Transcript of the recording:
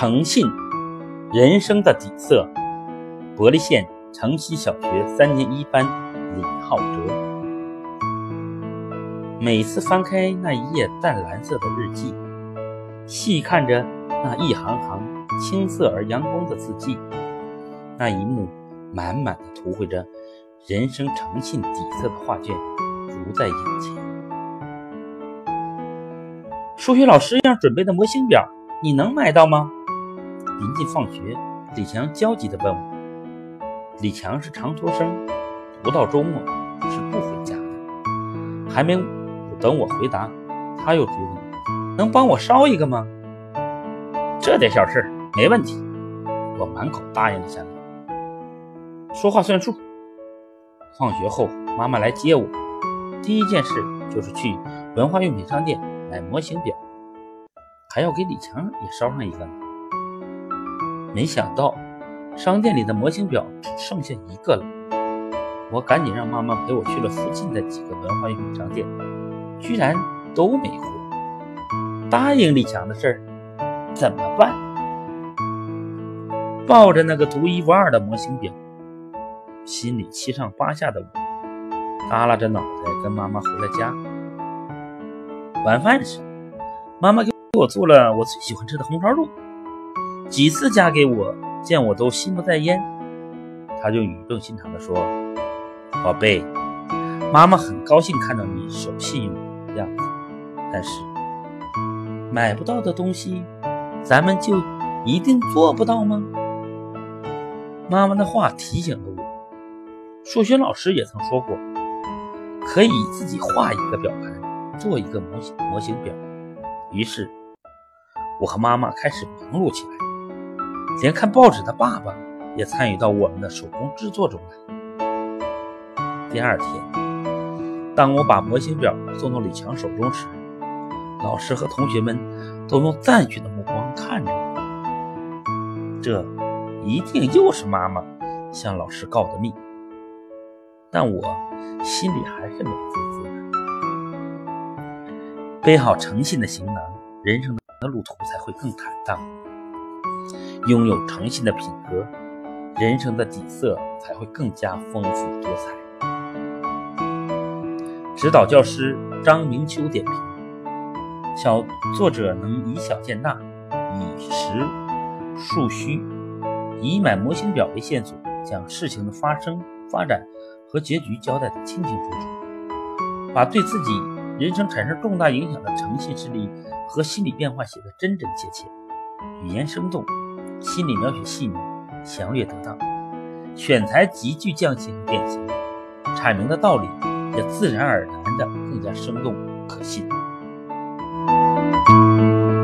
诚信，人生的底色。伯利县城西小学三年一班李浩哲。每次翻开那一页淡蓝色的日记，细看着那一行行青涩而阳光的字迹，那一幕满满的图绘着人生诚信底色的画卷，如在眼前。数学老师让准备的模型表，你能买到吗？临近放学，李强焦急地问我。李强是长途生，不到周末是不回家的。还没等我回答，他又追问：“能帮我捎一个吗？”这点小事没问题，我满口答应了下来。说话算数。放学后，妈妈来接我，第一件事就是去文化用品商店。买模型表，还要给李强也捎上一个呢。没想到商店里的模型表只剩下一个了，我赶紧让妈妈陪我去了附近的几个文化用品商店，居然都没货。答应李强的事儿怎么办？抱着那个独一无二的模型表，心里七上八下的我，耷拉着脑袋跟妈妈回了家。晚饭时，妈妈给我做了我最喜欢吃的红烧肉，几次嫁给我，见我都心不在焉，她就语重心长地说：“宝贝，妈妈很高兴看到你守信用的样子，但是买不到的东西，咱们就一定做不到吗？”妈妈的话提醒了我，数学老师也曾说过，可以自己画一个表盘。做一个模型模型表，于是我和妈妈开始忙碌起来，连看报纸的爸爸也参与到我们的手工制作中来。第二天，当我把模型表送到李强手中时，老师和同学们都用赞许的目光看着我。这一定又是妈妈向老师告的密，但我心里还是美滋滋的。背好诚信的行囊，人生的路途才会更坦荡；拥有诚信的品格，人生的底色才会更加丰富多彩。指导教师张明秋点评：小作者能以小见大，以实述虚，以买模型表为线索，将事情的发生、发展和结局交代得清清楚楚，把对自己。人生产生重大影响的诚信事例和心理变化写得真真切切，语言生动，心理描写细腻，详略得当，选材极具匠心和典型，阐明的道理也自然而然的更加生动可信。